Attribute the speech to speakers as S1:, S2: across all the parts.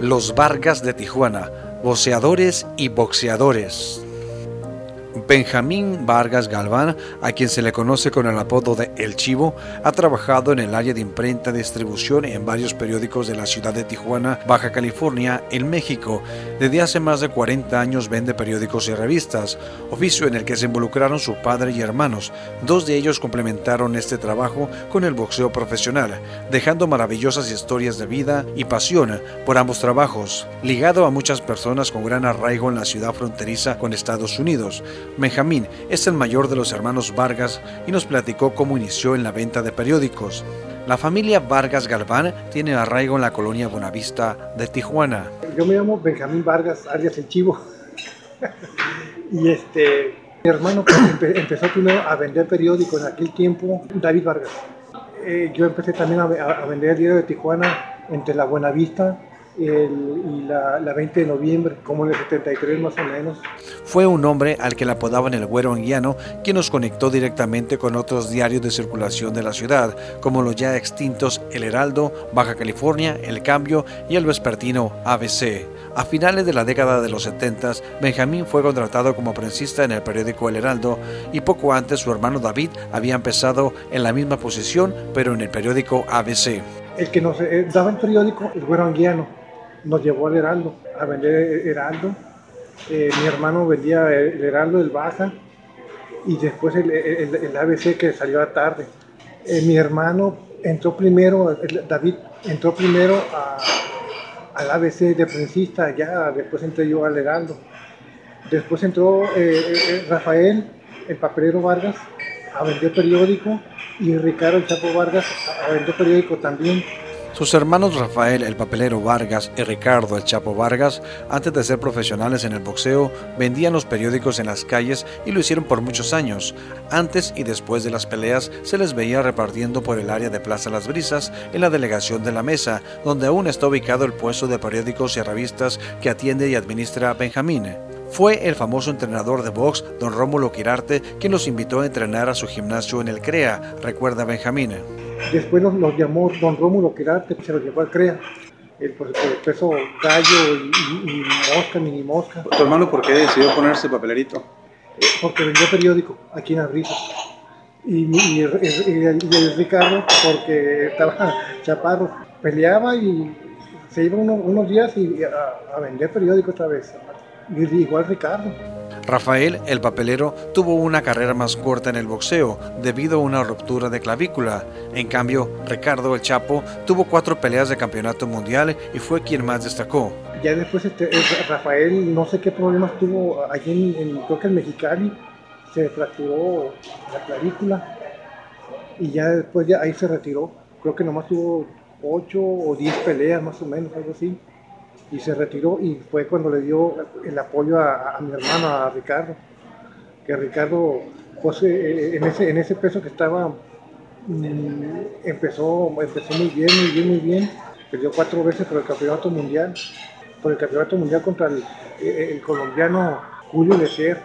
S1: Los Vargas de Tijuana, boxeadores y boxeadores. Benjamín Vargas Galván, a quien se le conoce con el apodo de El Chivo, ha trabajado en el área de imprenta y distribución en varios periódicos de la ciudad de Tijuana, Baja California, en México. Desde hace más de 40 años vende periódicos y revistas, oficio en el que se involucraron su padre y hermanos. Dos de ellos complementaron este trabajo con el boxeo profesional, dejando maravillosas historias de vida y pasión por ambos trabajos, ligado a muchas personas con gran arraigo en la ciudad fronteriza con Estados Unidos. Benjamín es el mayor de los hermanos Vargas y nos platicó cómo inició en la venta de periódicos. La familia Vargas Galván tiene arraigo en la colonia Bonavista de Tijuana.
S2: Yo me llamo Benjamín Vargas, alias el Chivo. y este, mi hermano pues, empezó primero a vender periódicos en aquel tiempo, David Vargas. Eh, yo empecé también a, a, vender el diario de Tijuana entre la Buenavista el, y la, la, 20 de noviembre, como en el 73 más o menos.
S1: Fue un hombre al que le apodaban el Güero Anguiano, quien nos conectó directamente con otros diarios de circulación de la ciudad, como los ya extintos El Heraldo, Baja California, El Cambio y el vespertino ABC. A finales de la década de los 70, Benjamín fue contratado como prensista en el periódico El Heraldo y poco antes su hermano David había empezado en la misma posición, pero en el periódico ABC.
S2: El que nos eh, daba el periódico, el Güero Anguiano, nos llevó al Heraldo, a vender Heraldo. Eh, mi hermano vendía el Heraldo, el Baja, y después el, el, el ABC que salió a tarde. Eh, mi hermano entró primero, David entró primero al ABC de prensista, ya después entré yo al Heraldo. Después entró eh, Rafael, el papelero Vargas, a vender periódico, y Ricardo el Chapo Vargas a vender periódico también.
S1: Sus hermanos Rafael el papelero Vargas y Ricardo el Chapo Vargas, antes de ser profesionales en el boxeo, vendían los periódicos en las calles y lo hicieron por muchos años. Antes y después de las peleas se les veía repartiendo por el área de Plaza Las Brisas en la delegación de la Mesa, donde aún está ubicado el puesto de periódicos y revistas que atiende y administra Benjamín. Fue el famoso entrenador de box, don Rómulo Quirarte, quien los invitó a entrenar a su gimnasio en el CREA, recuerda Benjamín.
S2: Después nos, nos llamó don Rómulo Quirarte, se los llevó al CREA. El, pues, el peso gallo y, y, mosca, mini mosca.
S3: ¿Tu hermano por qué decidió ponerse papelerito?
S2: Porque vendió periódico aquí en Abrisa. Y, y, y, el Ricardo porque estaba chaparro. Peleaba y se iba unos, unos días y a, a vender periódico otra vez igual Ricardo.
S1: Rafael, el papelero, tuvo una carrera más corta en el boxeo debido a una ruptura de clavícula. En cambio, Ricardo el Chapo tuvo cuatro peleas de campeonato mundial y fue quien más destacó.
S2: Ya después este, Rafael, no sé qué problemas tuvo allí en, en creo que en Mexicali, se fracturó la clavícula y ya después ahí se retiró. Creo que nomás tuvo ocho o diez peleas más o menos, algo así y se retiró y fue cuando le dio el apoyo a, mi hermano, a Ricardo, que Ricardo, pues eh, en, ese, en ese peso que estaba, mmm, empezó, empezó muy bien, muy bien, muy bien, perdió cuatro veces por el campeonato mundial, por el campeonato mundial contra el, el colombiano Julio Lecer,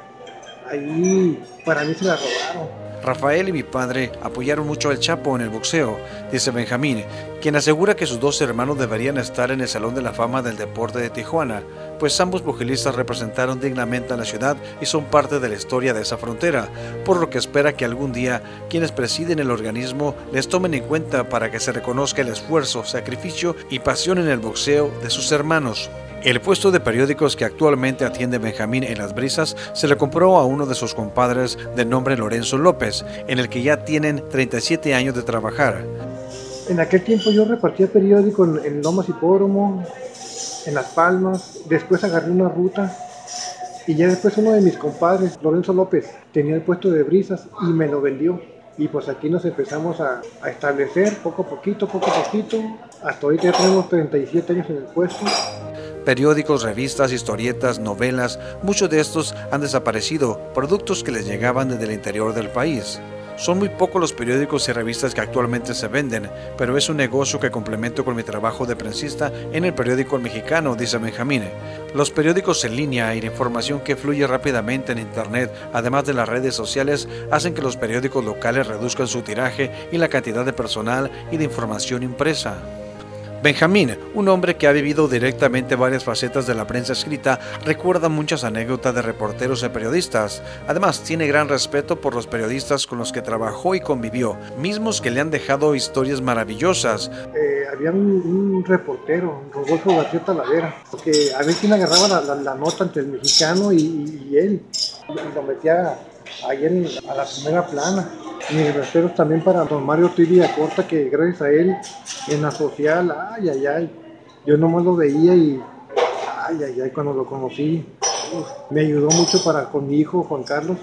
S2: ahí para mí se la robaron.
S1: Rafael y mi padre apoyaron mucho al Chapo en el boxeo, dice Benjamín, quien asegura que sus dos hermanos deberían estar en el Salón de la Fama del Deporte de Tijuana, pues ambos pugilistas representaron dignamente a la ciudad y son parte de la historia de esa frontera, por lo que espera que algún día quienes presiden el organismo les tomen en cuenta para que se reconozca el esfuerzo, sacrificio y pasión en el boxeo de sus hermanos. El puesto de periódicos que actualmente atiende Benjamín en Las Brisas se le compró a uno de sus compadres de nombre Lorenzo López, en el que ya tienen 37 años de trabajar.
S2: En aquel tiempo yo repartía periódicos en Lomas Hipódromo, en Las Palmas, después agarré una ruta y ya después uno de mis compadres, Lorenzo López, tenía el puesto de Brisas y me lo vendió. Y pues aquí nos empezamos a, a establecer poco a poquito, poco a poquito. Hasta ahorita ya tenemos 37 años en el puesto
S1: periódicos, revistas, historietas, novelas, muchos de estos han desaparecido, productos que les llegaban desde el interior del país. Son muy pocos los periódicos y revistas que actualmente se venden, pero es un negocio que complemento con mi trabajo de prensista en el periódico Mexicano, dice Benjamín. Los periódicos en línea y la información que fluye rápidamente en Internet, además de las redes sociales, hacen que los periódicos locales reduzcan su tiraje y la cantidad de personal y de información impresa. Benjamín, un hombre que ha vivido directamente varias facetas de la prensa escrita, recuerda muchas anécdotas de reporteros y periodistas. Además, tiene gran respeto por los periodistas con los que trabajó y convivió, mismos que le han dejado historias maravillosas.
S2: Eh, había un, reportero, Rodolfo García Talavera, que a ver quién agarraba la, nota entre el mexicano y, él, y lo metía ahí a la primera plana mis también para don Mario Tibia Corta, que gracias a él en la social, ay, ay, ay, yo nomás lo veía y, ay, ay, ay, cuando lo conocí, me ayudó mucho para con mi hijo Juan Carlos,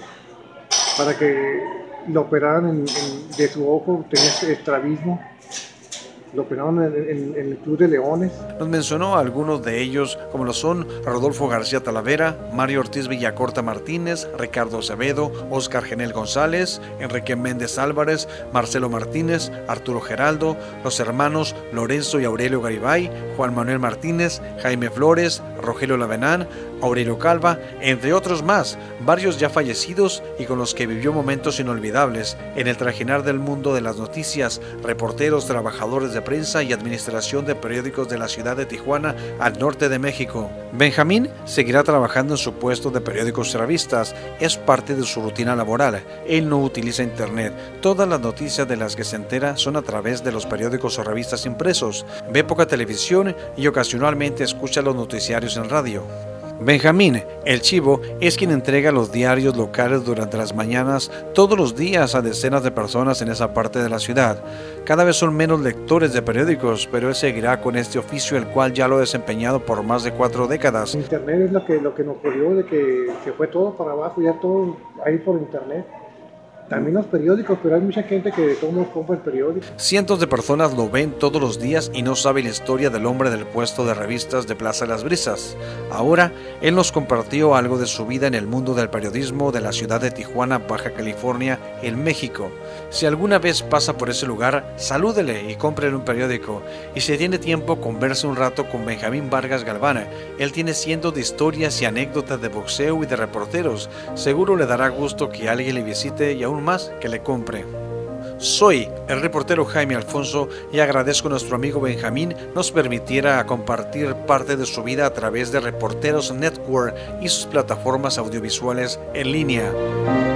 S2: para que lo operaran de su ojo, tenía estrabismo lo operaron en, el Club de Leones.
S1: Nos mencionó algunos de ellos, como lo son Rodolfo García Talavera, Mario Ortiz Villacorta Martínez, Ricardo Acevedo, Oscar Genel González, Enrique Méndez Álvarez, Marcelo Martínez, Arturo Geraldo, los hermanos Lorenzo y Aurelio Garibay, Juan Manuel Martínez, Jaime Flores, Rogelio Lavenán, Aurelio Calva, entre otros más, varios ya fallecidos y con los que vivió momentos inolvidables en el trajinar del mundo de las noticias, reporteros, trabajadores de prensa y administración de periódicos de la ciudad de Tijuana al norte de México. Benjamín seguirá trabajando en su puesto de periódicos y revistas, es parte de su rutina laboral. Él no utiliza internet, todas las noticias de las que se entera son a través de los periódicos o revistas impresos, ve poca televisión y ocasionalmente escucha los noticiarios en radio. Benjamín, el chivo, es quien entrega los diarios locales durante las mañanas todos los días a decenas de personas en esa parte de la ciudad. Cada vez son menos lectores de periódicos, pero él seguirá con este oficio el cual ya lo ha desempeñado por más de cuatro décadas.
S2: Internet es lo que, lo que nos jodió de que se fue todo para abajo, ya todo ahí por internet. También los periódicos, pero hay mucha gente que todo compra el periódico.
S1: Cientos de personas lo ven todos los días y no sabe la historia del hombre del puesto de revistas de Plaza de las Brisas. Ahora, él nos compartió algo de su vida en el mundo del periodismo de la ciudad de Tijuana, Baja California, en México. Si alguna vez pasa por ese lugar, salúdele y cómprele un periódico. Y si tiene tiempo, converse un rato con Benjamín Vargas Galvana. Él tiene cientos de historias y anécdotas de boxeo y de reporteros. Seguro le dará gusto que alguien le visite y aún más que le compre. Soy el reportero Jaime Alfonso y agradezco a nuestro amigo Benjamín nos permitiera compartir parte de su vida a través de Reporteros Network y sus plataformas audiovisuales en línea.